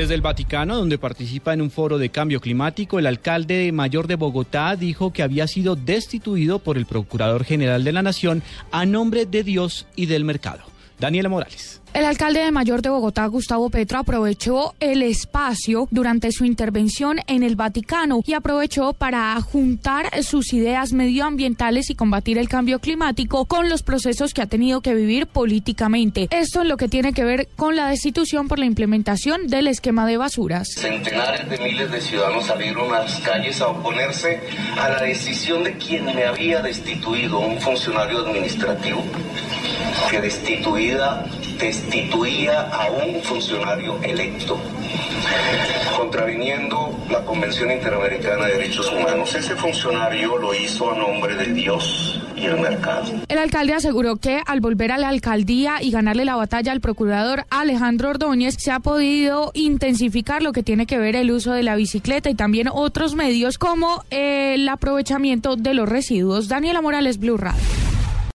Desde el Vaticano, donde participa en un foro de cambio climático, el alcalde mayor de Bogotá dijo que había sido destituido por el Procurador General de la Nación a nombre de Dios y del mercado. Daniela Morales. El alcalde de Mayor de Bogotá, Gustavo Petro, aprovechó el espacio durante su intervención en el Vaticano y aprovechó para juntar sus ideas medioambientales y combatir el cambio climático con los procesos que ha tenido que vivir políticamente. Esto en lo que tiene que ver con la destitución por la implementación del esquema de basuras. Centenares de miles de ciudadanos salieron a las calles a oponerse a la decisión de quien me había destituido, un funcionario administrativo que destituida destituía a un funcionario electo, contraviniendo la Convención Interamericana de Derechos Humanos. Ese funcionario lo hizo a nombre de Dios y el mercado. El alcalde aseguró que al volver a la alcaldía y ganarle la batalla al procurador Alejandro Ordóñez, se ha podido intensificar lo que tiene que ver el uso de la bicicleta y también otros medios como el aprovechamiento de los residuos. Daniela Morales, Blue Radio.